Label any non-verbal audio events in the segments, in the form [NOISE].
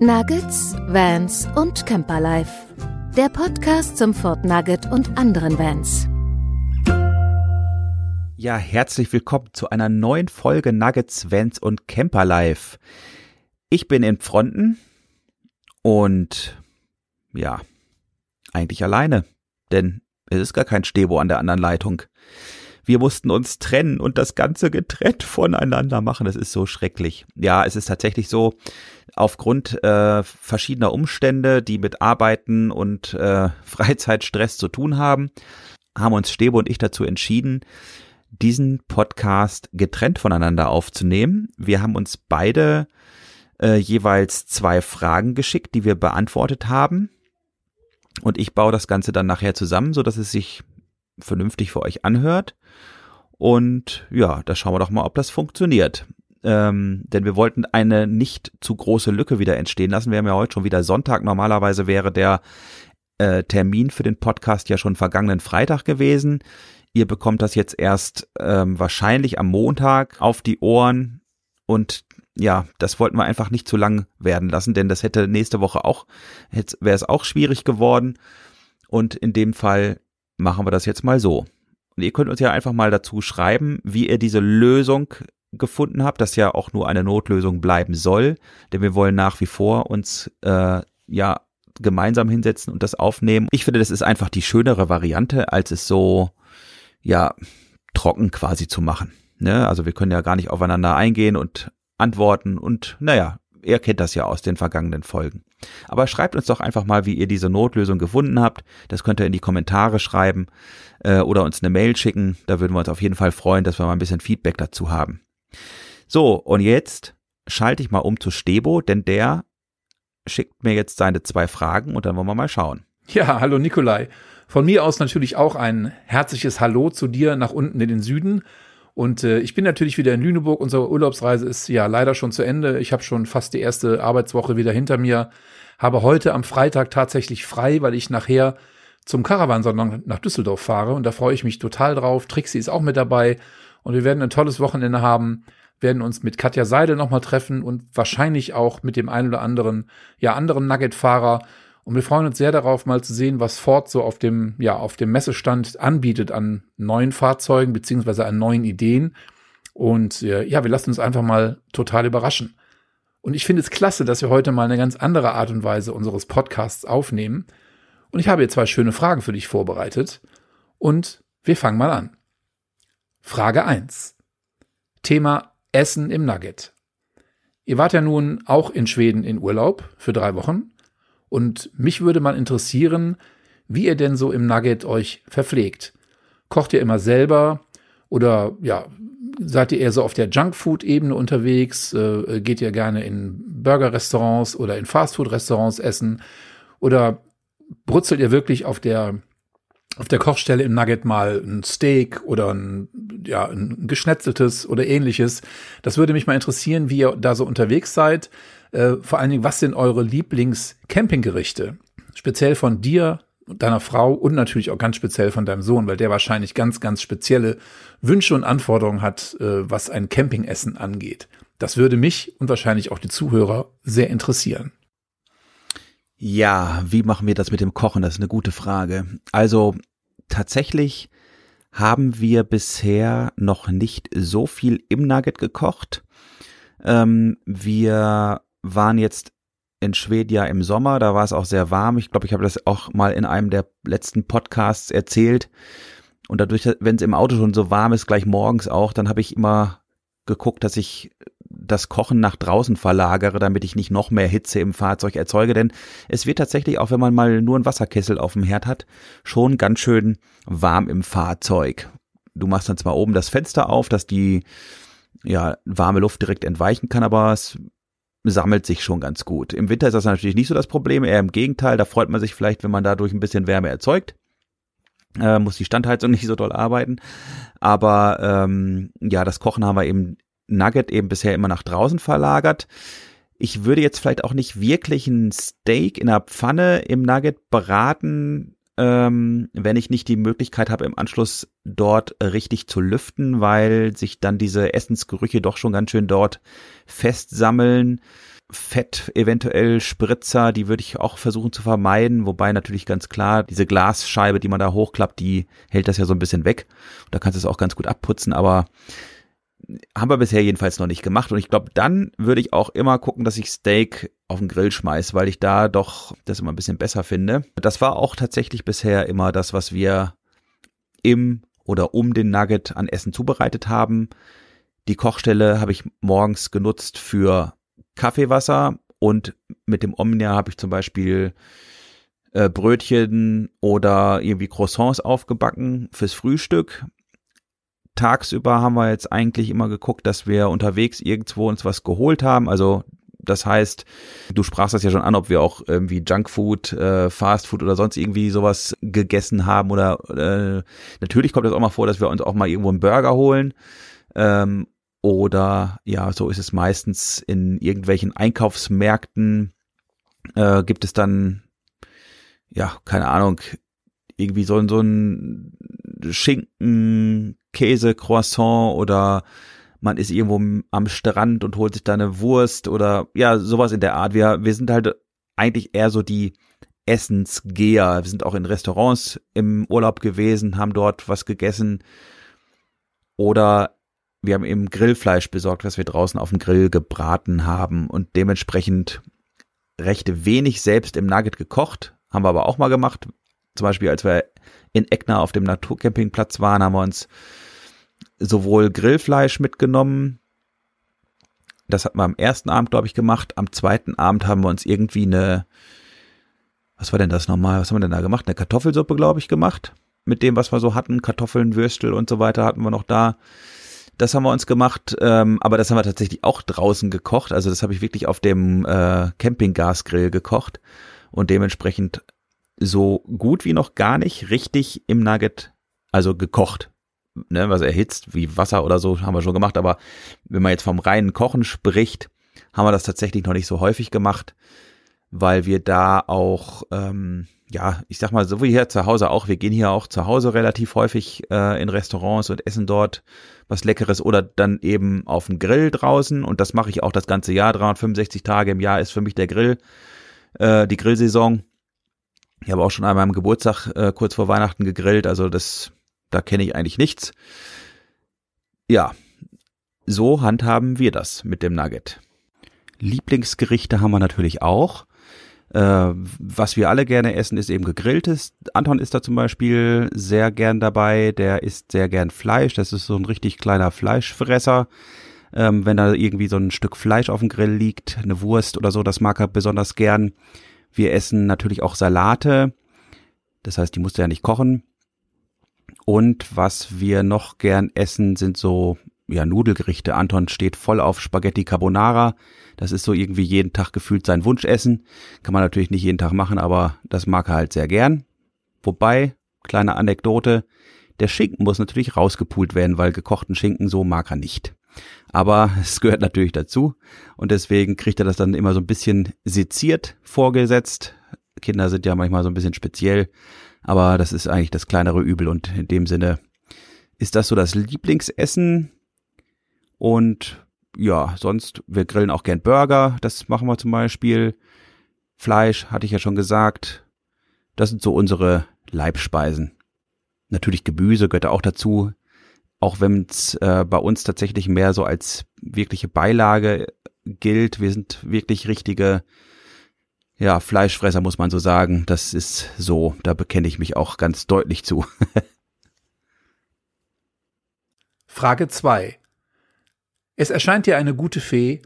Nuggets, Vans und Camperlife. Der Podcast zum Fort Nugget und anderen Vans. Ja, herzlich willkommen zu einer neuen Folge Nuggets, Vans und Camperlife. Ich bin in Fronten und ja, eigentlich alleine, denn es ist gar kein Stebo an der anderen Leitung. Wir mussten uns trennen und das Ganze getrennt voneinander machen. Das ist so schrecklich. Ja, es ist tatsächlich so, aufgrund äh, verschiedener Umstände, die mit Arbeiten und äh, [LAUGHS] Freizeitstress zu tun haben, haben uns Stebo und ich dazu entschieden, diesen Podcast getrennt voneinander aufzunehmen. Wir haben uns beide äh, jeweils zwei Fragen geschickt, die wir beantwortet haben. Und ich baue das Ganze dann nachher zusammen, so dass es sich vernünftig für euch anhört. Und ja, da schauen wir doch mal, ob das funktioniert. Ähm, denn wir wollten eine nicht zu große Lücke wieder entstehen lassen. Wir haben ja heute schon wieder Sonntag. Normalerweise wäre der äh, Termin für den Podcast ja schon vergangenen Freitag gewesen. Ihr bekommt das jetzt erst ähm, wahrscheinlich am Montag auf die Ohren. Und ja, das wollten wir einfach nicht zu lang werden lassen, denn das hätte nächste Woche auch, wäre es auch schwierig geworden. Und in dem Fall machen wir das jetzt mal so. Und ihr könnt uns ja einfach mal dazu schreiben, wie ihr diese Lösung gefunden habt, das ja auch nur eine Notlösung bleiben soll, denn wir wollen nach wie vor uns äh, ja gemeinsam hinsetzen und das aufnehmen. Ich finde, das ist einfach die schönere Variante, als es so ja trocken quasi zu machen. Ne? Also wir können ja gar nicht aufeinander eingehen und antworten und naja, ihr kennt das ja aus den vergangenen Folgen. Aber schreibt uns doch einfach mal, wie ihr diese Notlösung gefunden habt. Das könnt ihr in die Kommentare schreiben äh, oder uns eine Mail schicken. Da würden wir uns auf jeden Fall freuen, dass wir mal ein bisschen Feedback dazu haben. So, und jetzt schalte ich mal um zu Stebo, denn der schickt mir jetzt seine zwei Fragen und dann wollen wir mal schauen. Ja, hallo Nikolai. Von mir aus natürlich auch ein herzliches Hallo zu dir nach unten in den Süden. Und äh, ich bin natürlich wieder in Lüneburg. Unsere Urlaubsreise ist ja leider schon zu Ende. Ich habe schon fast die erste Arbeitswoche wieder hinter mir. Habe heute am Freitag tatsächlich frei, weil ich nachher zum Caravansalon nach Düsseldorf fahre. Und da freue ich mich total drauf. Trixie ist auch mit dabei. Und wir werden ein tolles Wochenende haben, werden uns mit Katja Seidel nochmal treffen und wahrscheinlich auch mit dem einen oder anderen, ja, anderen Nugget-Fahrer. Und wir freuen uns sehr darauf, mal zu sehen, was Ford so auf dem, ja, auf dem Messestand anbietet an neuen Fahrzeugen beziehungsweise an neuen Ideen. Und äh, ja, wir lassen uns einfach mal total überraschen. Und ich finde es klasse, dass wir heute mal eine ganz andere Art und Weise unseres Podcasts aufnehmen. Und ich habe hier zwei schöne Fragen für dich vorbereitet. Und wir fangen mal an. Frage 1. Thema Essen im Nugget. Ihr wart ja nun auch in Schweden in Urlaub für drei Wochen und mich würde mal interessieren, wie ihr denn so im Nugget euch verpflegt. Kocht ihr immer selber oder ja, seid ihr eher so auf der Junkfood-Ebene unterwegs? Äh, geht ihr gerne in Burger-Restaurants oder in Fastfood-Restaurants essen? Oder brutzelt ihr wirklich auf der auf der Kochstelle im Nugget mal ein Steak oder ein, ja, ein geschnetzeltes oder ähnliches. Das würde mich mal interessieren, wie ihr da so unterwegs seid. Äh, vor allen Dingen, was sind eure Lieblings-Campinggerichte? Speziell von dir, deiner Frau und natürlich auch ganz speziell von deinem Sohn, weil der wahrscheinlich ganz, ganz spezielle Wünsche und Anforderungen hat, äh, was ein Campingessen angeht. Das würde mich und wahrscheinlich auch die Zuhörer sehr interessieren. Ja, wie machen wir das mit dem Kochen? Das ist eine gute Frage. Also tatsächlich haben wir bisher noch nicht so viel im Nugget gekocht. Ähm, wir waren jetzt in Schweden ja im Sommer, da war es auch sehr warm. Ich glaube, ich habe das auch mal in einem der letzten Podcasts erzählt. Und dadurch, wenn es im Auto schon so warm ist, gleich morgens auch, dann habe ich immer geguckt, dass ich das Kochen nach draußen verlagere, damit ich nicht noch mehr Hitze im Fahrzeug erzeuge, denn es wird tatsächlich, auch wenn man mal nur einen Wasserkessel auf dem Herd hat, schon ganz schön warm im Fahrzeug. Du machst dann zwar oben das Fenster auf, dass die ja, warme Luft direkt entweichen kann, aber es sammelt sich schon ganz gut. Im Winter ist das natürlich nicht so das Problem, eher im Gegenteil, da freut man sich vielleicht, wenn man dadurch ein bisschen Wärme erzeugt. Äh, muss die Standheizung [LAUGHS] nicht so doll arbeiten. Aber ähm, ja, das Kochen haben wir eben Nugget eben bisher immer nach draußen verlagert. Ich würde jetzt vielleicht auch nicht wirklich ein Steak in der Pfanne im Nugget braten, ähm, wenn ich nicht die Möglichkeit habe, im Anschluss dort richtig zu lüften, weil sich dann diese Essensgerüche doch schon ganz schön dort festsammeln. Fett, eventuell Spritzer, die würde ich auch versuchen zu vermeiden, wobei natürlich ganz klar, diese Glasscheibe, die man da hochklappt, die hält das ja so ein bisschen weg. Da kannst du es auch ganz gut abputzen, aber haben wir bisher jedenfalls noch nicht gemacht. Und ich glaube, dann würde ich auch immer gucken, dass ich Steak auf den Grill schmeiß, weil ich da doch das immer ein bisschen besser finde. Das war auch tatsächlich bisher immer das, was wir im oder um den Nugget an Essen zubereitet haben. Die Kochstelle habe ich morgens genutzt für Kaffeewasser und mit dem Omnia habe ich zum Beispiel äh, Brötchen oder irgendwie Croissants aufgebacken fürs Frühstück tagsüber haben wir jetzt eigentlich immer geguckt, dass wir unterwegs irgendwo uns was geholt haben. Also das heißt, du sprachst das ja schon an, ob wir auch irgendwie Junkfood, äh, Fastfood oder sonst irgendwie sowas gegessen haben oder äh, natürlich kommt es auch mal vor, dass wir uns auch mal irgendwo einen Burger holen. Ähm, oder ja, so ist es meistens in irgendwelchen Einkaufsmärkten äh, gibt es dann, ja, keine Ahnung, irgendwie so, so ein Schinken, Käse, Croissant oder man ist irgendwo am Strand und holt sich da eine Wurst oder ja, sowas in der Art. Wir, wir sind halt eigentlich eher so die Essensgeher. Wir sind auch in Restaurants im Urlaub gewesen, haben dort was gegessen oder wir haben eben Grillfleisch besorgt, was wir draußen auf dem Grill gebraten haben und dementsprechend recht wenig selbst im Nugget gekocht. Haben wir aber auch mal gemacht. Zum Beispiel, als wir in Eckner auf dem Naturcampingplatz waren, haben wir uns sowohl Grillfleisch mitgenommen. Das hatten wir am ersten Abend, glaube ich, gemacht. Am zweiten Abend haben wir uns irgendwie eine, was war denn das nochmal? Was haben wir denn da gemacht? Eine Kartoffelsuppe, glaube ich, gemacht. Mit dem, was wir so hatten. Kartoffeln, Würstel und so weiter hatten wir noch da. Das haben wir uns gemacht, ähm, aber das haben wir tatsächlich auch draußen gekocht. Also das habe ich wirklich auf dem äh, Campinggasgrill gekocht und dementsprechend so gut wie noch gar nicht richtig im Nugget, also gekocht ne, was erhitzt, wie Wasser oder so, haben wir schon gemacht, aber wenn man jetzt vom reinen Kochen spricht, haben wir das tatsächlich noch nicht so häufig gemacht, weil wir da auch, ähm, ja, ich sag mal, so wie hier zu Hause auch, wir gehen hier auch zu Hause relativ häufig äh, in Restaurants und essen dort was Leckeres oder dann eben auf dem Grill draußen und das mache ich auch das ganze Jahr, 365 Tage im Jahr ist für mich der Grill, äh, die Grillsaison. Ich habe auch schon an meinem Geburtstag äh, kurz vor Weihnachten gegrillt, also das da kenne ich eigentlich nichts. Ja, so handhaben wir das mit dem Nugget. Lieblingsgerichte haben wir natürlich auch. Äh, was wir alle gerne essen, ist eben gegrilltes. Anton ist da zum Beispiel sehr gern dabei. Der isst sehr gern Fleisch. Das ist so ein richtig kleiner Fleischfresser. Ähm, wenn da irgendwie so ein Stück Fleisch auf dem Grill liegt, eine Wurst oder so, das mag er besonders gern. Wir essen natürlich auch Salate. Das heißt, die musst du ja nicht kochen. Und was wir noch gern essen, sind so ja, Nudelgerichte. Anton steht voll auf Spaghetti Carbonara. Das ist so irgendwie jeden Tag gefühlt sein Wunschessen. Kann man natürlich nicht jeden Tag machen, aber das mag er halt sehr gern. Wobei, kleine Anekdote, der Schinken muss natürlich rausgepult werden, weil gekochten Schinken so mag er nicht. Aber [LAUGHS] es gehört natürlich dazu und deswegen kriegt er das dann immer so ein bisschen seziert vorgesetzt. Kinder sind ja manchmal so ein bisschen speziell. Aber das ist eigentlich das kleinere Übel und in dem Sinne ist das so das Lieblingsessen. Und ja, sonst, wir grillen auch gern Burger, das machen wir zum Beispiel. Fleisch, hatte ich ja schon gesagt. Das sind so unsere Leibspeisen. Natürlich Gemüse gehört auch dazu. Auch wenn es äh, bei uns tatsächlich mehr so als wirkliche Beilage gilt. Wir sind wirklich richtige ja, Fleischfresser muss man so sagen. Das ist so, da bekenne ich mich auch ganz deutlich zu. [LAUGHS] Frage 2. Es erscheint dir eine gute Fee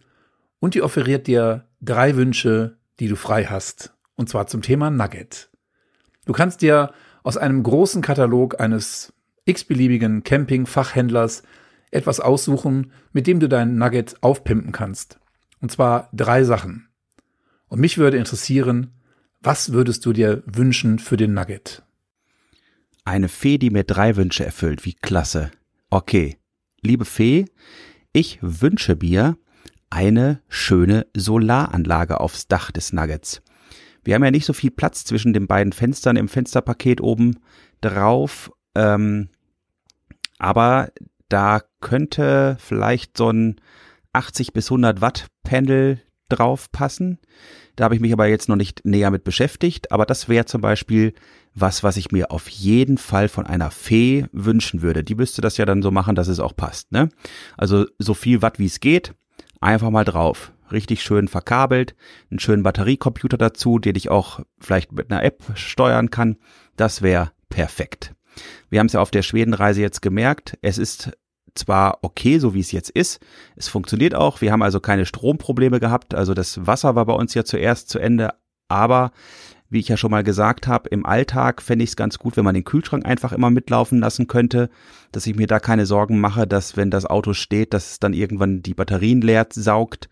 und die offeriert dir drei Wünsche, die du frei hast. Und zwar zum Thema Nugget. Du kannst dir aus einem großen Katalog eines x-beliebigen Camping-Fachhändlers etwas aussuchen, mit dem du dein Nugget aufpimpen kannst. Und zwar drei Sachen. Und mich würde interessieren, was würdest du dir wünschen für den Nugget? Eine Fee, die mir drei Wünsche erfüllt. Wie klasse. Okay. Liebe Fee, ich wünsche mir eine schöne Solaranlage aufs Dach des Nuggets. Wir haben ja nicht so viel Platz zwischen den beiden Fenstern im Fensterpaket oben drauf. Ähm, aber da könnte vielleicht so ein 80 bis 100 Watt Panel drauf passen. Da habe ich mich aber jetzt noch nicht näher mit beschäftigt. Aber das wäre zum Beispiel was, was ich mir auf jeden Fall von einer Fee wünschen würde. Die müsste das ja dann so machen, dass es auch passt. Ne? Also so viel Watt wie es geht, einfach mal drauf. Richtig schön verkabelt, einen schönen Batteriecomputer dazu, den ich auch vielleicht mit einer App steuern kann. Das wäre perfekt. Wir haben es ja auf der Schwedenreise jetzt gemerkt. Es ist zwar okay, so wie es jetzt ist. Es funktioniert auch. Wir haben also keine Stromprobleme gehabt. Also das Wasser war bei uns ja zuerst zu Ende. Aber wie ich ja schon mal gesagt habe, im Alltag fände ich es ganz gut, wenn man den Kühlschrank einfach immer mitlaufen lassen könnte, dass ich mir da keine Sorgen mache, dass wenn das Auto steht, dass es dann irgendwann die Batterien leer saugt,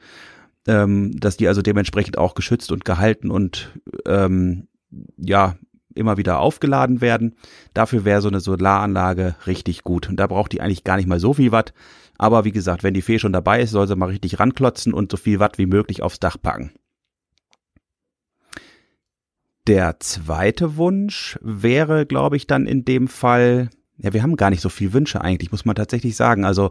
ähm, dass die also dementsprechend auch geschützt und gehalten und ähm, ja immer wieder aufgeladen werden. Dafür wäre so eine Solaranlage richtig gut. Und da braucht die eigentlich gar nicht mal so viel Watt. Aber wie gesagt, wenn die Fee schon dabei ist, soll sie mal richtig ranklotzen und so viel Watt wie möglich aufs Dach packen. Der zweite Wunsch wäre, glaube ich, dann in dem Fall, ja, wir haben gar nicht so viel Wünsche eigentlich, muss man tatsächlich sagen. Also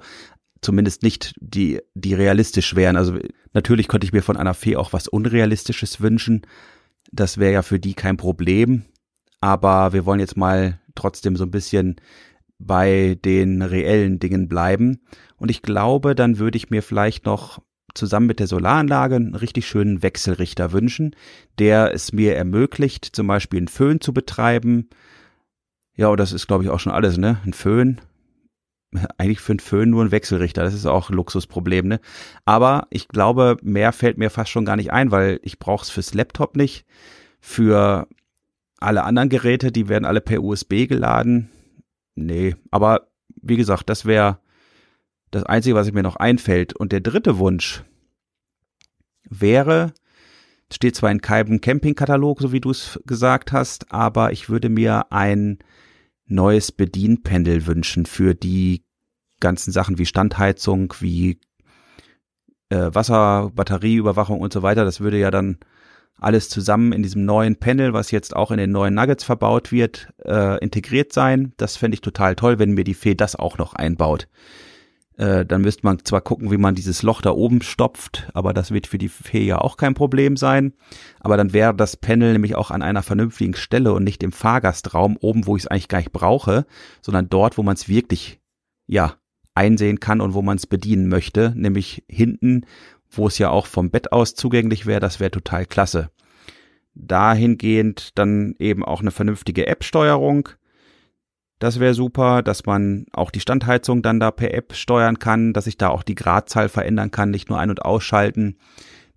zumindest nicht die, die realistisch wären. Also natürlich könnte ich mir von einer Fee auch was Unrealistisches wünschen. Das wäre ja für die kein Problem aber wir wollen jetzt mal trotzdem so ein bisschen bei den reellen Dingen bleiben. Und ich glaube, dann würde ich mir vielleicht noch zusammen mit der Solaranlage einen richtig schönen Wechselrichter wünschen, der es mir ermöglicht, zum Beispiel einen Föhn zu betreiben. Ja, und das ist, glaube ich, auch schon alles, ne? Ein Föhn. Eigentlich für einen Föhn nur ein Wechselrichter. Das ist auch ein Luxusproblem, ne? Aber ich glaube, mehr fällt mir fast schon gar nicht ein, weil ich brauche es fürs Laptop nicht. Für alle anderen Geräte, die werden alle per USB geladen. Nee, aber wie gesagt, das wäre das Einzige, was mir noch einfällt. Und der dritte Wunsch wäre, steht zwar in keinem Campingkatalog, so wie du es gesagt hast, aber ich würde mir ein neues Bedienpendel wünschen für die ganzen Sachen wie Standheizung, wie äh, Wasser, Batterieüberwachung und so weiter. Das würde ja dann alles zusammen in diesem neuen Panel, was jetzt auch in den neuen Nuggets verbaut wird, äh, integriert sein. Das fände ich total toll, wenn mir die Fee das auch noch einbaut. Äh, dann müsste man zwar gucken, wie man dieses Loch da oben stopft, aber das wird für die Fee ja auch kein Problem sein. Aber dann wäre das Panel nämlich auch an einer vernünftigen Stelle und nicht im Fahrgastraum oben, wo ich es eigentlich gar nicht brauche, sondern dort, wo man es wirklich, ja, einsehen kann und wo man es bedienen möchte, nämlich hinten, wo es ja auch vom Bett aus zugänglich wäre, das wäre total klasse. Dahingehend dann eben auch eine vernünftige App-Steuerung. Das wäre super, dass man auch die Standheizung dann da per App steuern kann, dass ich da auch die Gradzahl verändern kann, nicht nur ein- und ausschalten,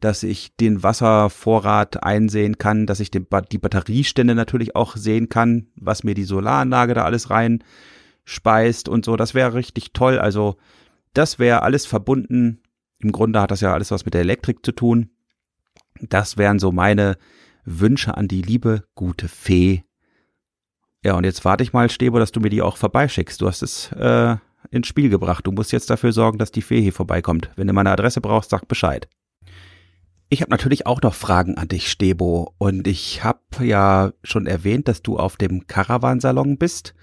dass ich den Wasservorrat einsehen kann, dass ich die Batteriestände natürlich auch sehen kann, was mir die Solaranlage da alles rein speist und so. Das wäre richtig toll. Also das wäre alles verbunden im Grunde hat das ja alles was mit der Elektrik zu tun. Das wären so meine Wünsche an die liebe gute Fee. Ja, und jetzt warte ich mal, Stebo, dass du mir die auch vorbeischickst. Du hast es äh, ins Spiel gebracht. Du musst jetzt dafür sorgen, dass die Fee hier vorbeikommt. Wenn du meine Adresse brauchst, sag Bescheid. Ich habe natürlich auch noch Fragen an dich, Stebo. Und ich habe ja schon erwähnt, dass du auf dem Caravansalon bist.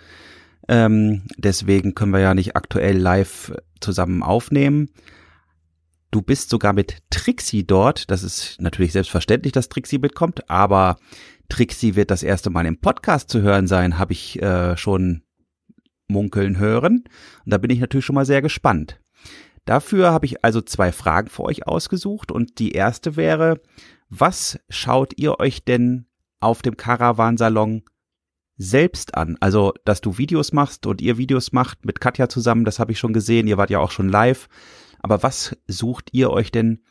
Ähm, deswegen können wir ja nicht aktuell live zusammen aufnehmen. Du bist sogar mit Trixie dort. Das ist natürlich selbstverständlich, dass Trixie mitkommt, aber Trixie wird das erste Mal im Podcast zu hören sein, habe ich äh, schon munkeln hören. Und da bin ich natürlich schon mal sehr gespannt. Dafür habe ich also zwei Fragen für euch ausgesucht und die erste wäre, was schaut ihr euch denn auf dem Caravansalon selbst an? Also, dass du Videos machst und ihr Videos macht mit Katja zusammen, das habe ich schon gesehen, ihr wart ja auch schon live. Aber was sucht ihr euch denn?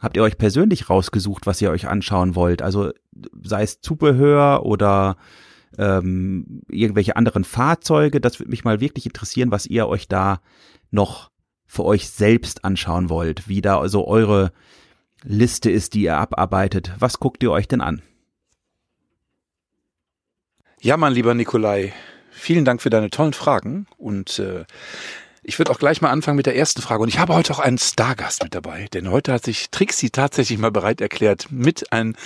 Habt ihr euch persönlich rausgesucht, was ihr euch anschauen wollt? Also sei es Zubehör oder ähm, irgendwelche anderen Fahrzeuge. Das würde mich mal wirklich interessieren, was ihr euch da noch für euch selbst anschauen wollt, wie da so eure Liste ist, die ihr abarbeitet. Was guckt ihr euch denn an? Ja, mein lieber Nikolai, vielen Dank für deine tollen Fragen und äh, ich würde auch gleich mal anfangen mit der ersten Frage. Und ich habe heute auch einen Stargast mit dabei, denn heute hat sich Trixie tatsächlich mal bereit erklärt, mit ein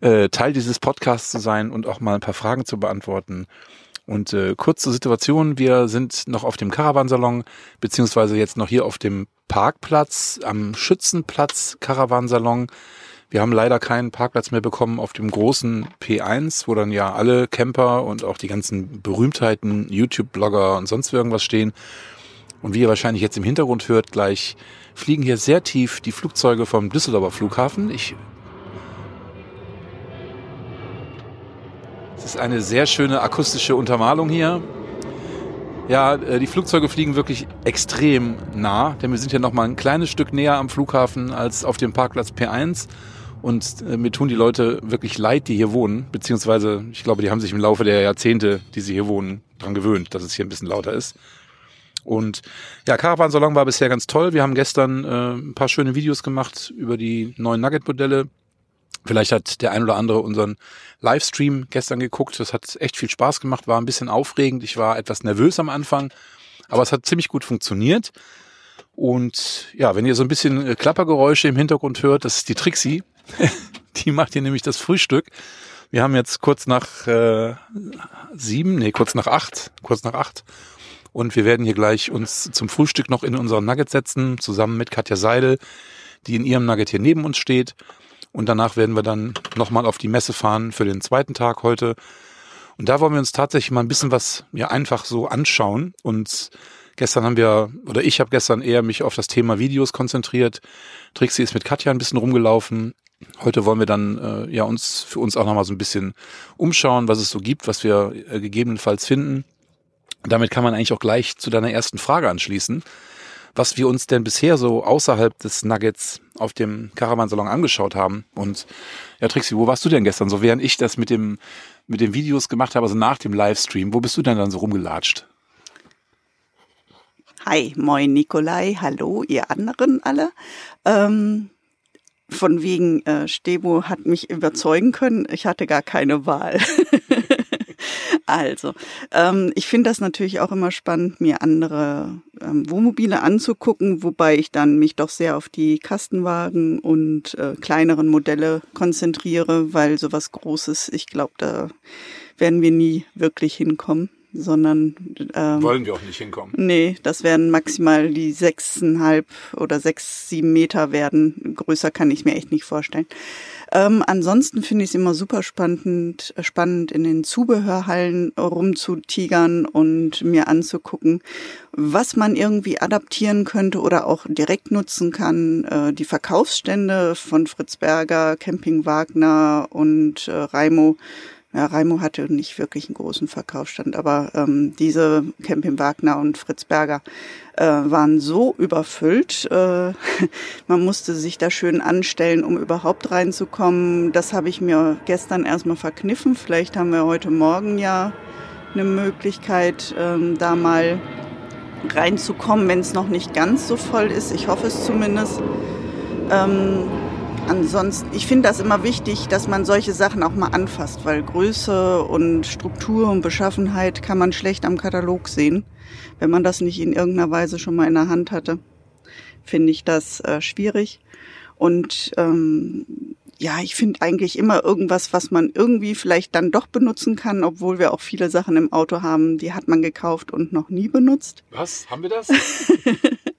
äh, Teil dieses Podcasts zu sein und auch mal ein paar Fragen zu beantworten. Und äh, kurz zur Situation, wir sind noch auf dem Caravansalon, beziehungsweise jetzt noch hier auf dem Parkplatz, am Schützenplatz Caravansalon. Wir haben leider keinen Parkplatz mehr bekommen auf dem großen P1, wo dann ja alle Camper und auch die ganzen Berühmtheiten, YouTube-Blogger und sonst irgendwas stehen. Und wie ihr wahrscheinlich jetzt im Hintergrund hört, gleich fliegen hier sehr tief die Flugzeuge vom Düsseldorfer Flughafen. Ich es ist eine sehr schöne akustische Untermalung hier. Ja, äh, die Flugzeuge fliegen wirklich extrem nah, denn wir sind ja noch mal ein kleines Stück näher am Flughafen als auf dem Parkplatz P1. Und äh, mir tun die Leute wirklich leid, die hier wohnen. Beziehungsweise, ich glaube, die haben sich im Laufe der Jahrzehnte, die sie hier wohnen, dran gewöhnt, dass es hier ein bisschen lauter ist. Und ja, Caravan Salon war bisher ganz toll. Wir haben gestern äh, ein paar schöne Videos gemacht über die neuen Nugget-Modelle. Vielleicht hat der ein oder andere unseren Livestream gestern geguckt. Das hat echt viel Spaß gemacht, war ein bisschen aufregend. Ich war etwas nervös am Anfang, aber es hat ziemlich gut funktioniert. Und ja, wenn ihr so ein bisschen äh, Klappergeräusche im Hintergrund hört, das ist die Trixie. [LAUGHS] die macht hier nämlich das Frühstück. Wir haben jetzt kurz nach äh, sieben, nee, kurz nach acht, kurz nach acht. Und wir werden hier gleich uns zum Frühstück noch in unseren Nugget setzen, zusammen mit Katja Seidel, die in ihrem Nugget hier neben uns steht. Und danach werden wir dann nochmal auf die Messe fahren für den zweiten Tag heute. Und da wollen wir uns tatsächlich mal ein bisschen was ja einfach so anschauen. Und gestern haben wir, oder ich habe gestern eher mich auf das Thema Videos konzentriert. Trixie ist mit Katja ein bisschen rumgelaufen. Heute wollen wir dann äh, ja uns für uns auch nochmal so ein bisschen umschauen, was es so gibt, was wir äh, gegebenenfalls finden. Damit kann man eigentlich auch gleich zu deiner ersten Frage anschließen was wir uns denn bisher so außerhalb des Nuggets auf dem Caravansalon angeschaut haben. Und ja, Trixie, wo warst du denn gestern? So während ich das mit dem mit den Videos gemacht habe, also nach dem Livestream, wo bist du denn dann so rumgelatscht? Hi, moin Nikolai, hallo ihr anderen alle. Ähm, von wegen äh, Stebo hat mich überzeugen können, ich hatte gar keine Wahl. [LAUGHS] Also, ähm, ich finde das natürlich auch immer spannend, mir andere ähm, Wohnmobile anzugucken, wobei ich dann mich doch sehr auf die Kastenwagen und äh, kleineren Modelle konzentriere, weil sowas Großes, ich glaube, da werden wir nie wirklich hinkommen sondern ähm, wollen wir auch nicht hinkommen. Nee, das werden maximal die sechseinhalb oder sechs, sieben Meter werden. Größer kann ich mir echt nicht vorstellen. Ähm, ansonsten finde ich es immer super spannend, spannend in den Zubehörhallen rumzutigern und mir anzugucken, was man irgendwie adaptieren könnte oder auch direkt nutzen kann. Äh, die Verkaufsstände von Fritz Berger, Camping Wagner und äh, Raimo ja, Raimo hatte nicht wirklich einen großen Verkaufsstand, aber ähm, diese Camping Wagner und Fritz Berger äh, waren so überfüllt. Äh, [LAUGHS] man musste sich da schön anstellen, um überhaupt reinzukommen. Das habe ich mir gestern erstmal verkniffen. Vielleicht haben wir heute Morgen ja eine Möglichkeit, ähm, da mal reinzukommen, wenn es noch nicht ganz so voll ist. Ich hoffe es zumindest. Ähm, ansonsten, ich finde das immer wichtig, dass man solche Sachen auch mal anfasst, weil Größe und Struktur und Beschaffenheit kann man schlecht am Katalog sehen. Wenn man das nicht in irgendeiner Weise schon mal in der Hand hatte, finde ich das äh, schwierig. Und ähm, ja, ich finde eigentlich immer irgendwas, was man irgendwie vielleicht dann doch benutzen kann, obwohl wir auch viele Sachen im Auto haben, die hat man gekauft und noch nie benutzt. Was? Haben wir das? [LAUGHS]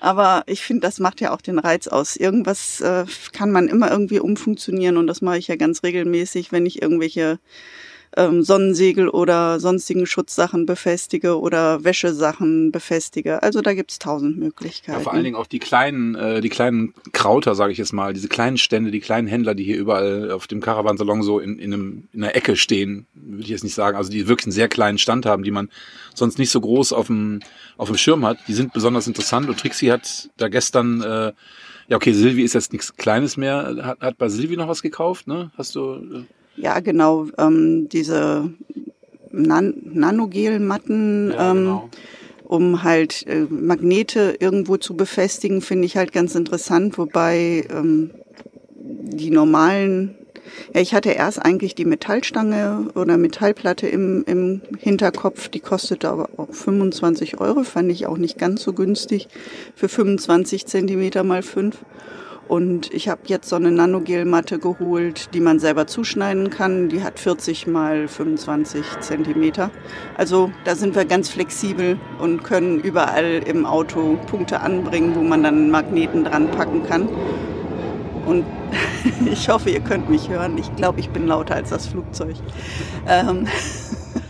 Aber ich finde, das macht ja auch den Reiz aus. Irgendwas äh, kann man immer irgendwie umfunktionieren und das mache ich ja ganz regelmäßig, wenn ich irgendwelche ähm, Sonnensegel oder sonstigen Schutzsachen befestige oder Wäschesachen befestige. Also da gibt's tausend Möglichkeiten. Ja, vor allen Dingen auch die kleinen, äh, die kleinen Krauter, sage ich jetzt mal, diese kleinen Stände, die kleinen Händler, die hier überall auf dem Caravansalon so in, in, einem, in einer Ecke stehen, würde ich jetzt nicht sagen. Also die wirklich einen sehr kleinen Stand haben, die man sonst nicht so groß auf dem, auf dem Schirm hat. Die sind besonders interessant und Trixie hat da gestern äh, ja, okay, Silvi ist jetzt nichts Kleines mehr. Hat, hat bei Silvi noch was gekauft, ne? Hast du. Ja, genau. Ähm, diese Nan Nanogel-Matten, ja, ähm, genau. um halt äh, Magnete irgendwo zu befestigen, finde ich halt ganz interessant. Wobei ähm, die normalen ja, ich hatte erst eigentlich die Metallstange oder Metallplatte im, im Hinterkopf, die kostete aber auch 25 Euro, fand ich auch nicht ganz so günstig für 25 Zentimeter mal 5. Und ich habe jetzt so eine Nanogel-Matte geholt, die man selber zuschneiden kann. Die hat 40 mal 25 Zentimeter. Also da sind wir ganz flexibel und können überall im Auto Punkte anbringen, wo man dann Magneten dran packen kann. Und [LAUGHS] ich hoffe, ihr könnt mich hören. Ich glaube, ich bin lauter als das Flugzeug. Ähm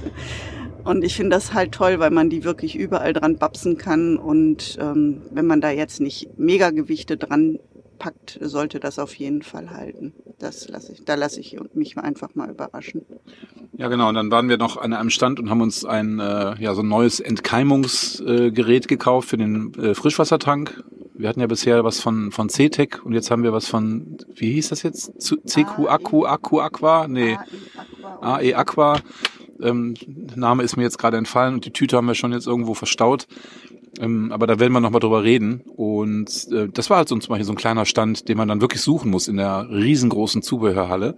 [LAUGHS] und ich finde das halt toll, weil man die wirklich überall dran babsen kann. Und ähm, wenn man da jetzt nicht Megagewichte dran packt, sollte das auf jeden Fall halten. Das lasse ich, da lasse ich mich einfach mal überraschen. Ja, genau. Und dann waren wir noch an einem Stand und haben uns ein äh, ja so ein neues Entkeimungsgerät äh, gekauft für den äh, Frischwassertank. Wir hatten ja bisher was von von CTEC und jetzt haben wir was von wie hieß das jetzt? CQ Akku Akku Aqua? Nee. AE Aqua. Ähm, Name ist mir jetzt gerade entfallen und die Tüte haben wir schon jetzt irgendwo verstaut. Ähm, aber da werden wir nochmal drüber reden. Und äh, das war halt so zum Beispiel so ein kleiner Stand, den man dann wirklich suchen muss in der riesengroßen Zubehörhalle.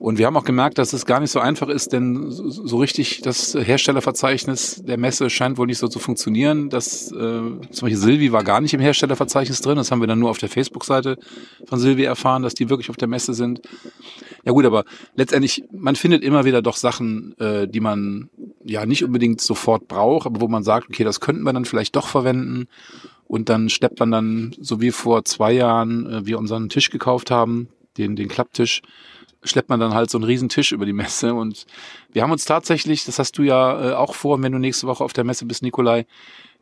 Und wir haben auch gemerkt, dass es gar nicht so einfach ist, denn so richtig das Herstellerverzeichnis der Messe scheint wohl nicht so zu funktionieren. Das, äh, zum Beispiel Silvi war gar nicht im Herstellerverzeichnis drin. Das haben wir dann nur auf der Facebook-Seite von Silvi erfahren, dass die wirklich auf der Messe sind. Ja gut, aber letztendlich, man findet immer wieder doch Sachen, äh, die man ja nicht unbedingt sofort braucht, aber wo man sagt, okay, das könnten wir dann vielleicht doch verwenden. Und dann steppt man dann, so wie vor zwei Jahren äh, wir unseren Tisch gekauft haben, den, den Klapptisch, schleppt man dann halt so einen riesen Tisch über die Messe. Und wir haben uns tatsächlich, das hast du ja äh, auch vor, wenn du nächste Woche auf der Messe bist, Nikolai,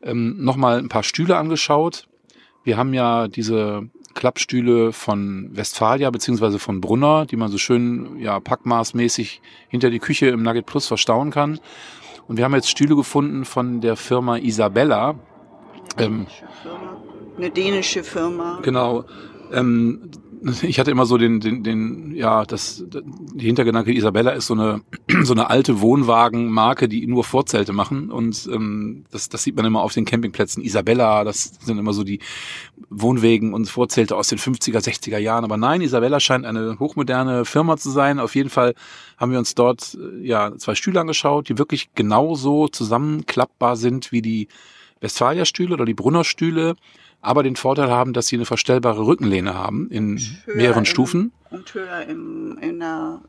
ähm, nochmal ein paar Stühle angeschaut. Wir haben ja diese Klappstühle von Westfalia beziehungsweise von Brunner, die man so schön ja packmaßmäßig hinter die Küche im Nugget Plus verstauen kann. Und wir haben jetzt Stühle gefunden von der Firma Isabella. Ähm, eine dänische Firma. Genau. Ähm, ich hatte immer so den, den, den, ja, das, die Hintergedanke, Isabella ist so eine, [CLEARS THROAT] so eine alte Wohnwagenmarke, die nur Vorzelte machen und ähm, das, das sieht man immer auf den Campingplätzen. Isabella, das sind immer so die Wohnwegen und Vorzelte aus den 50er, 60er Jahren. Aber nein, Isabella scheint eine hochmoderne Firma zu sein. Auf jeden Fall haben wir uns dort ja zwei Stühle angeschaut, die wirklich genauso zusammenklappbar sind wie die Westfalia-Stühle oder die Brunner-Stühle aber den Vorteil haben, dass sie eine verstellbare Rückenlehne haben in mehreren Stufen. Und höher im, in der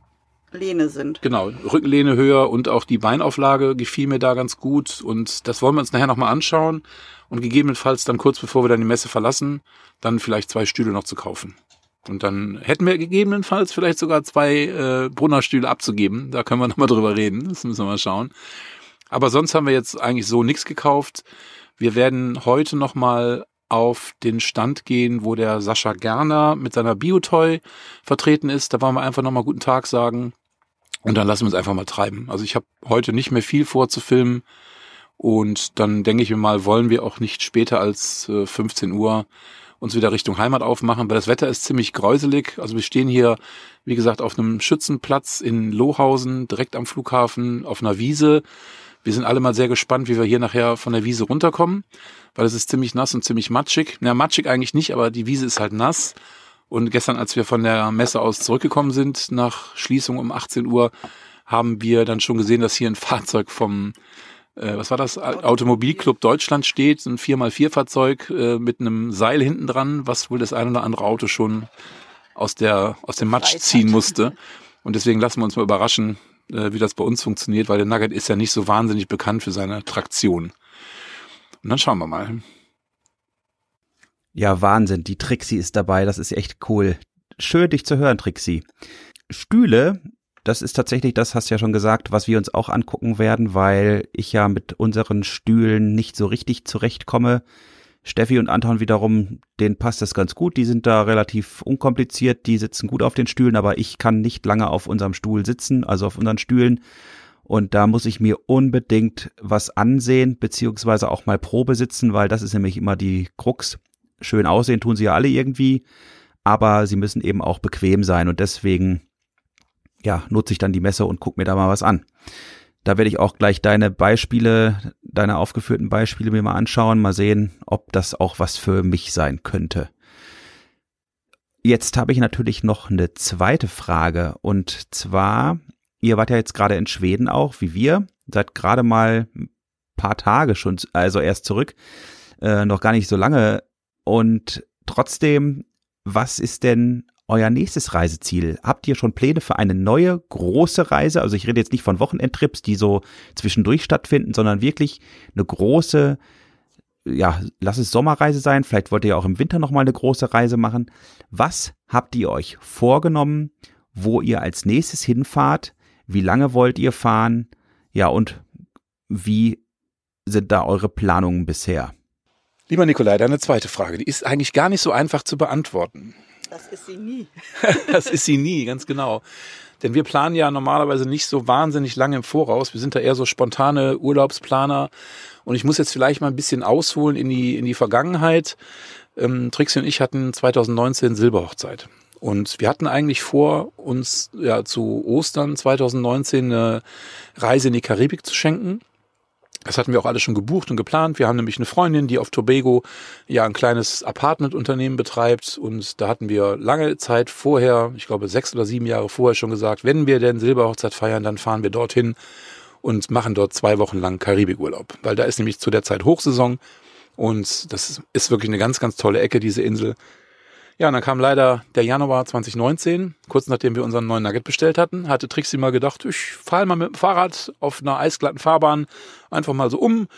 Lehne sind. Genau, Rückenlehne höher und auch die Beinauflage gefiel mir da ganz gut und das wollen wir uns nachher nochmal anschauen und gegebenenfalls dann kurz bevor wir dann die Messe verlassen, dann vielleicht zwei Stühle noch zu kaufen. Und dann hätten wir gegebenenfalls vielleicht sogar zwei äh, Brunnerstühle abzugeben. Da können wir [LAUGHS] nochmal drüber reden. Das müssen wir mal schauen. Aber sonst haben wir jetzt eigentlich so nichts gekauft. Wir werden heute nochmal auf den Stand gehen, wo der Sascha Gerner mit seiner Biotoy vertreten ist. Da wollen wir einfach nochmal guten Tag sagen. Und dann lassen wir uns einfach mal treiben. Also ich habe heute nicht mehr viel vor zu filmen. Und dann denke ich mir mal, wollen wir auch nicht später als äh, 15 Uhr uns wieder Richtung Heimat aufmachen, weil das Wetter ist ziemlich gräuselig. Also wir stehen hier, wie gesagt, auf einem Schützenplatz in Lohausen, direkt am Flughafen, auf einer Wiese. Wir sind alle mal sehr gespannt, wie wir hier nachher von der Wiese runterkommen, weil es ist ziemlich nass und ziemlich matschig. Na, matschig eigentlich nicht, aber die Wiese ist halt nass. Und gestern, als wir von der Messe aus zurückgekommen sind, nach Schließung um 18 Uhr, haben wir dann schon gesehen, dass hier ein [LAUGHS] Fahrzeug vom, äh, was war das, Automobilclub Deutschland steht, ein 4x4-Fahrzeug äh, mit einem Seil hinten dran, was wohl das ein oder andere Auto schon aus, der, aus dem Matsch ziehen musste. Und deswegen lassen wir uns mal überraschen, äh, wie das bei uns funktioniert, weil der Nugget ist ja nicht so wahnsinnig bekannt für seine Traktion. Und dann schauen wir mal. Ja, Wahnsinn. Die Trixie ist dabei. Das ist echt cool. Schön, dich zu hören, Trixie. Stühle, das ist tatsächlich, das hast du ja schon gesagt, was wir uns auch angucken werden, weil ich ja mit unseren Stühlen nicht so richtig zurechtkomme. Steffi und Anton wiederum, denen passt das ganz gut. Die sind da relativ unkompliziert. Die sitzen gut auf den Stühlen, aber ich kann nicht lange auf unserem Stuhl sitzen, also auf unseren Stühlen. Und da muss ich mir unbedingt was ansehen, beziehungsweise auch mal Probe sitzen, weil das ist nämlich immer die Krux. Schön aussehen tun sie ja alle irgendwie, aber sie müssen eben auch bequem sein. Und deswegen, ja, nutze ich dann die Messe und guck mir da mal was an. Da werde ich auch gleich deine Beispiele, deine aufgeführten Beispiele mir mal anschauen, mal sehen, ob das auch was für mich sein könnte. Jetzt habe ich natürlich noch eine zweite Frage und zwar, ihr wart ja jetzt gerade in Schweden auch, wie wir, seid gerade mal ein paar Tage schon, also erst zurück, äh, noch gar nicht so lange und trotzdem was ist denn euer nächstes Reiseziel? Habt ihr schon Pläne für eine neue große Reise? Also ich rede jetzt nicht von Wochenendtrips, die so zwischendurch stattfinden, sondern wirklich eine große, ja, lass es Sommerreise sein. Vielleicht wollt ihr ja auch im Winter nochmal eine große Reise machen. Was habt ihr euch vorgenommen, wo ihr als nächstes hinfahrt? Wie lange wollt ihr fahren? Ja, und wie sind da eure Planungen bisher? Lieber Nikolai, deine zweite Frage, die ist eigentlich gar nicht so einfach zu beantworten. Das ist sie nie. [LAUGHS] das ist sie nie, ganz genau. Denn wir planen ja normalerweise nicht so wahnsinnig lange im Voraus. Wir sind da eher so spontane Urlaubsplaner. Und ich muss jetzt vielleicht mal ein bisschen ausholen in die, in die Vergangenheit. Ähm, Trixie und ich hatten 2019 Silberhochzeit. Und wir hatten eigentlich vor, uns ja zu Ostern 2019 eine Reise in die Karibik zu schenken. Das hatten wir auch alles schon gebucht und geplant. Wir haben nämlich eine Freundin, die auf Tobago ja ein kleines Apartmentunternehmen betreibt. Und da hatten wir lange Zeit vorher, ich glaube sechs oder sieben Jahre vorher schon gesagt, wenn wir denn Silberhochzeit feiern, dann fahren wir dorthin und machen dort zwei Wochen lang Karibikurlaub. Weil da ist nämlich zu der Zeit Hochsaison. Und das ist wirklich eine ganz, ganz tolle Ecke, diese Insel. Ja, und dann kam leider der Januar 2019, kurz nachdem wir unseren neuen Nugget bestellt hatten, hatte Trixie mal gedacht, ich fahre mal mit dem Fahrrad auf einer eisglatten Fahrbahn einfach mal so um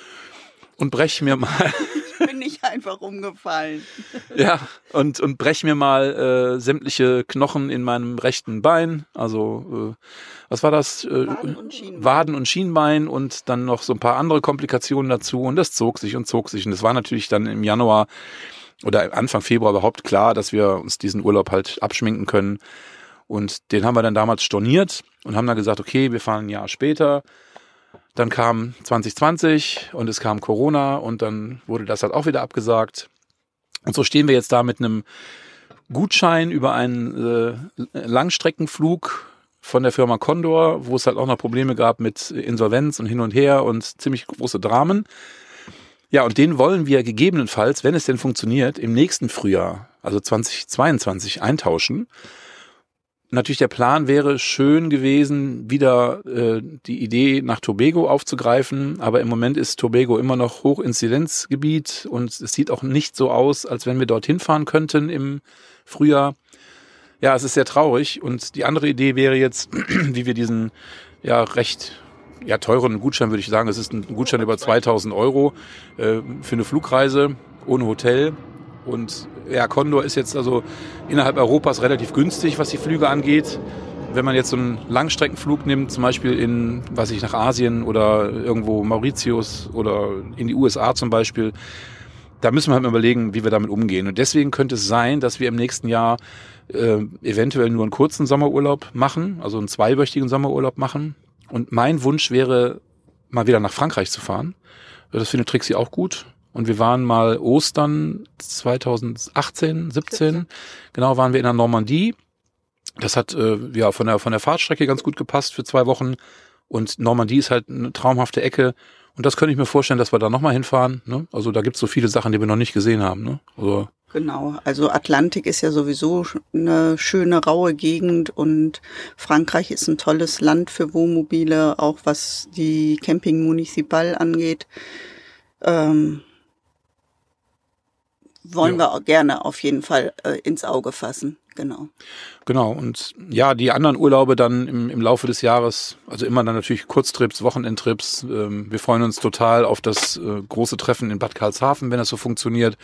und brech mir mal. [LAUGHS] Ich bin nicht einfach umgefallen. [LAUGHS] ja, und, und brech mir mal äh, sämtliche Knochen in meinem rechten Bein. Also, äh, was war das? Äh, Waden, und Schienbein. Waden und Schienbein und dann noch so ein paar andere Komplikationen dazu. Und das zog sich und zog sich. Und es war natürlich dann im Januar oder Anfang Februar überhaupt klar, dass wir uns diesen Urlaub halt abschminken können. Und den haben wir dann damals storniert und haben dann gesagt, okay, wir fahren ein Jahr später. Dann kam 2020 und es kam Corona und dann wurde das halt auch wieder abgesagt. Und so stehen wir jetzt da mit einem Gutschein über einen äh, Langstreckenflug von der Firma Condor, wo es halt auch noch Probleme gab mit Insolvenz und hin und her und ziemlich große Dramen. Ja, und den wollen wir gegebenenfalls, wenn es denn funktioniert, im nächsten Frühjahr, also 2022, eintauschen. Natürlich der Plan wäre schön gewesen, wieder äh, die Idee nach Tobago aufzugreifen, aber im Moment ist Tobago immer noch Hochinzidenzgebiet und es sieht auch nicht so aus, als wenn wir dorthin fahren könnten im Frühjahr. Ja, es ist sehr traurig und die andere Idee wäre jetzt, [CLEARS THROAT] wie wir diesen ja recht ja, teuren Gutschein würde ich sagen. Es ist ein Gutschein über 2000 Euro äh, für eine Flugreise ohne Hotel. Und ja, Condor ist jetzt also innerhalb Europas relativ günstig, was die Flüge angeht. Wenn man jetzt so einen Langstreckenflug nimmt, zum Beispiel in, weiß ich, nach Asien oder irgendwo Mauritius oder in die USA zum Beispiel, da müssen wir halt mal überlegen, wie wir damit umgehen. Und deswegen könnte es sein, dass wir im nächsten Jahr äh, eventuell nur einen kurzen Sommerurlaub machen, also einen zweiwöchigen Sommerurlaub machen, und mein Wunsch wäre, mal wieder nach Frankreich zu fahren. Das findet Trixie auch gut. Und wir waren mal Ostern 2018, 17. Genau, waren wir in der Normandie. Das hat äh, ja von der von der Fahrtstrecke ganz gut gepasst für zwei Wochen. Und Normandie ist halt eine traumhafte Ecke. Und das könnte ich mir vorstellen, dass wir da nochmal hinfahren. Ne? Also da gibt's so viele Sachen, die wir noch nicht gesehen haben. Ne? Also Genau, also Atlantik ist ja sowieso eine schöne raue Gegend und Frankreich ist ein tolles Land für Wohnmobile, auch was die Camping Municipal angeht. Ähm, wollen ja. wir auch gerne auf jeden Fall äh, ins Auge fassen. Genau. Genau. Und ja, die anderen Urlaube dann im, im Laufe des Jahres, also immer dann natürlich Kurztrips, Wochenendtrips. Ähm, wir freuen uns total auf das äh, große Treffen in Bad Karlshafen, wenn das so funktioniert.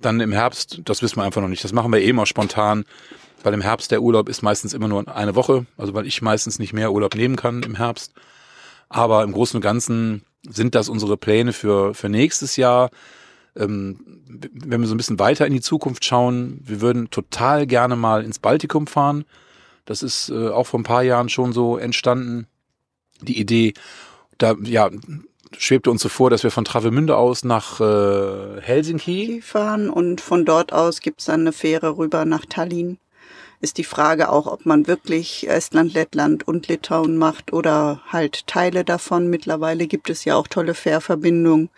Dann im Herbst, das wissen wir einfach noch nicht. Das machen wir eh immer spontan, weil im Herbst der Urlaub ist meistens immer nur eine Woche, also weil ich meistens nicht mehr Urlaub nehmen kann im Herbst. Aber im Großen und Ganzen sind das unsere Pläne für, für nächstes Jahr. Ähm, wenn wir so ein bisschen weiter in die Zukunft schauen, wir würden total gerne mal ins Baltikum fahren. Das ist äh, auch vor ein paar Jahren schon so entstanden. Die Idee, da ja, schwebte uns so vor, dass wir von Travemünde aus nach äh, Helsinki fahren und von dort aus gibt's dann eine Fähre rüber nach Tallinn. Ist die Frage auch, ob man wirklich Estland, Lettland und Litauen macht oder halt Teile davon. Mittlerweile gibt es ja auch tolle Fährverbindungen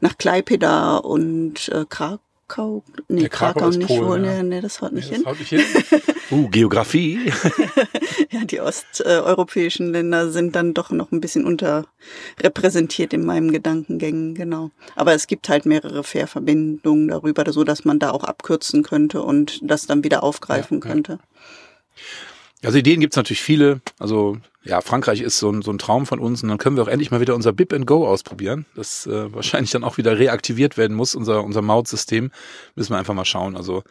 nach Klaipeda und äh, Krak Krakau, nee, Krakau Krakau, nicht, Polen, wo, ja. nee, das haut nicht Nee, hin. das haut nicht hin. [LAUGHS] Uh, Geografie. [LAUGHS] Ja, die osteuropäischen Länder sind dann doch noch ein bisschen unterrepräsentiert in meinen Gedankengängen, genau. Aber es gibt halt mehrere Fährverbindungen darüber, so dass man da auch abkürzen könnte und das dann wieder aufgreifen Ja, ja. könnte. Also Ideen gibt's natürlich viele. Also ja, Frankreich ist so ein, so ein Traum von uns und dann können wir auch endlich mal wieder unser Bip and Go ausprobieren. Das äh, wahrscheinlich dann auch wieder reaktiviert werden muss, unser, unser Mautsystem. Müssen wir einfach mal schauen. Also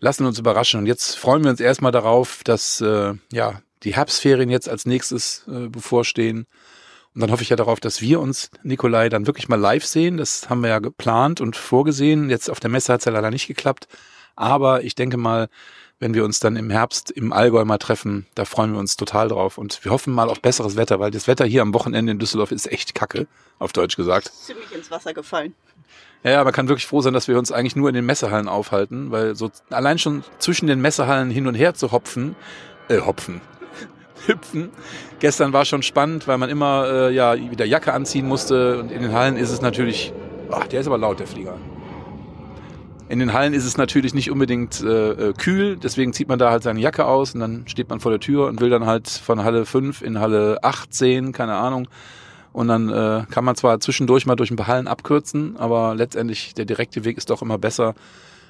lassen wir uns überraschen. Und jetzt freuen wir uns erstmal darauf, dass äh, ja die Herbstferien jetzt als nächstes äh, bevorstehen. Und dann hoffe ich ja darauf, dass wir uns, Nikolai, dann wirklich mal live sehen. Das haben wir ja geplant und vorgesehen. Jetzt auf der Messe hat's ja leider nicht geklappt. Aber ich denke mal, wenn wir uns dann im Herbst im Allgäu mal treffen, da freuen wir uns total drauf. Und wir hoffen mal auf besseres Wetter, weil das Wetter hier am Wochenende in Düsseldorf ist echt kacke, auf Deutsch gesagt. Ziemlich ins Wasser gefallen. Ja, man kann wirklich froh sein, dass wir uns eigentlich nur in den Messehallen aufhalten, weil so allein schon zwischen den Messehallen hin und her zu hopfen, äh, hopfen, [LAUGHS] hüpfen. Gestern war schon spannend, weil man immer äh, ja wieder Jacke anziehen musste und in den Hallen ist es natürlich, ach, der ist aber laut, der Flieger. In den Hallen ist es natürlich nicht unbedingt äh, äh, kühl, deswegen zieht man da halt seine Jacke aus und dann steht man vor der Tür und will dann halt von Halle 5 in Halle 8, 10, keine Ahnung. Und dann äh, kann man zwar zwischendurch mal durch ein paar Hallen abkürzen, aber letztendlich der direkte Weg ist doch immer besser.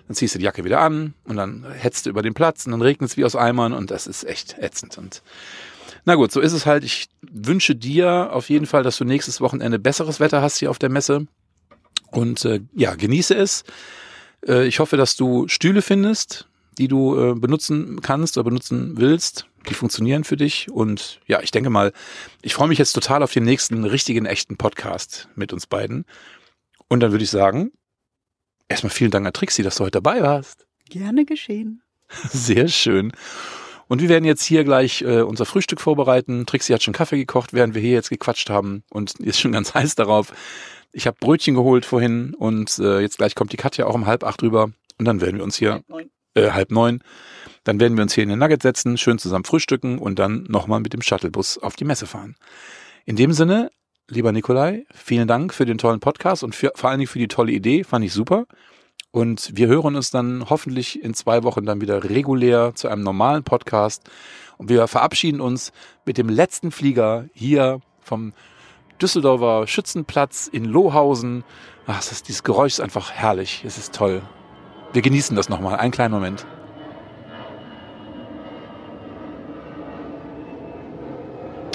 Dann ziehst du die Jacke wieder an und dann hetzt du über den Platz und dann regnet es wie aus Eimern und das ist echt ätzend. Und na gut, so ist es halt. Ich wünsche dir auf jeden Fall, dass du nächstes Wochenende besseres Wetter hast hier auf der Messe. Und äh, ja, genieße es. Äh, ich hoffe, dass du Stühle findest, die du äh, benutzen kannst oder benutzen willst. Die funktionieren für dich. Und ja, ich denke mal, ich freue mich jetzt total auf den nächsten richtigen, echten Podcast mit uns beiden. Und dann würde ich sagen, erstmal vielen Dank an Trixie, dass du heute dabei warst. Gerne geschehen. [LAUGHS] Sehr schön. Und wir werden jetzt hier gleich äh, unser Frühstück vorbereiten. Trixie hat schon Kaffee gekocht, während wir hier jetzt gequatscht haben und ist schon ganz [LAUGHS] heiß darauf. Ich habe Brötchen geholt vorhin und äh, jetzt gleich kommt die Katja auch um halb acht rüber und dann werden wir uns hier äh, halb neun. Dann werden wir uns hier in den Nugget setzen, schön zusammen frühstücken und dann nochmal mit dem Shuttlebus auf die Messe fahren. In dem Sinne, lieber Nikolai, vielen Dank für den tollen Podcast und für, vor allen Dingen für die tolle Idee, fand ich super. Und wir hören uns dann hoffentlich in zwei Wochen dann wieder regulär zu einem normalen Podcast. Und wir verabschieden uns mit dem letzten Flieger hier vom Düsseldorfer Schützenplatz in Lohausen. Ach, das ist, dieses Geräusch ist einfach herrlich. Es ist toll. Wir genießen das nochmal. Einen kleinen Moment.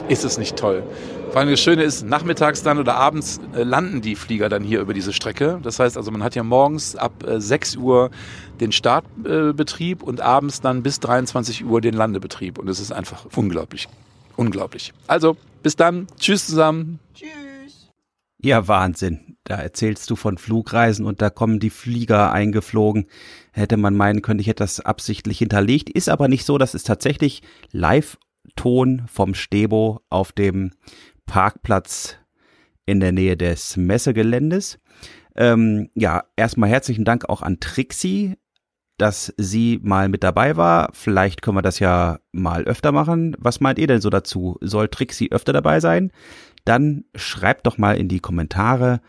Ist es nicht toll? Vor allem das Schöne ist, nachmittags dann oder abends äh, landen die Flieger dann hier über diese Strecke. Das heißt also, man hat ja morgens ab äh, 6 Uhr den Startbetrieb und abends dann bis 23 Uhr den Landebetrieb. Und es ist einfach unglaublich. Unglaublich. Also, bis dann. Tschüss zusammen. Tschüss. Ja, Wahnsinn. Da erzählst du von Flugreisen und da kommen die Flieger eingeflogen. Hätte man meinen können, ich hätte das absichtlich hinterlegt. Ist aber nicht so. Das ist tatsächlich Live-Ton vom Stebo auf dem Parkplatz in der Nähe des Messegeländes. Ähm, ja, erstmal herzlichen Dank auch an Trixie, dass sie mal mit dabei war. Vielleicht können wir das ja mal öfter machen. Was meint ihr denn so dazu? Soll Trixie öfter dabei sein? Dann schreibt doch mal in die Kommentare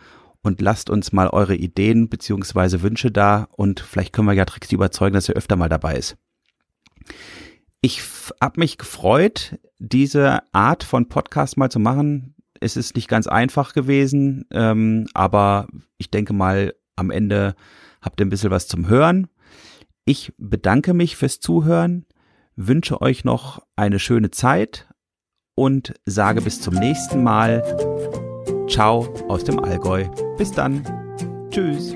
und lasst uns mal eure Ideen beziehungsweise Wünsche da und vielleicht können wir ja Trixie überzeugen, dass er öfter mal dabei ist. Ich habe mich gefreut, diese Art von Podcast mal zu machen. Es ist nicht ganz einfach gewesen, ähm, aber ich denke mal, am Ende habt ihr ein bisschen was zum Hören. Ich bedanke mich fürs Zuhören, wünsche euch noch eine schöne Zeit und sage bis zum nächsten Mal. Ciao aus dem Allgäu. Bis dann. Tschüss.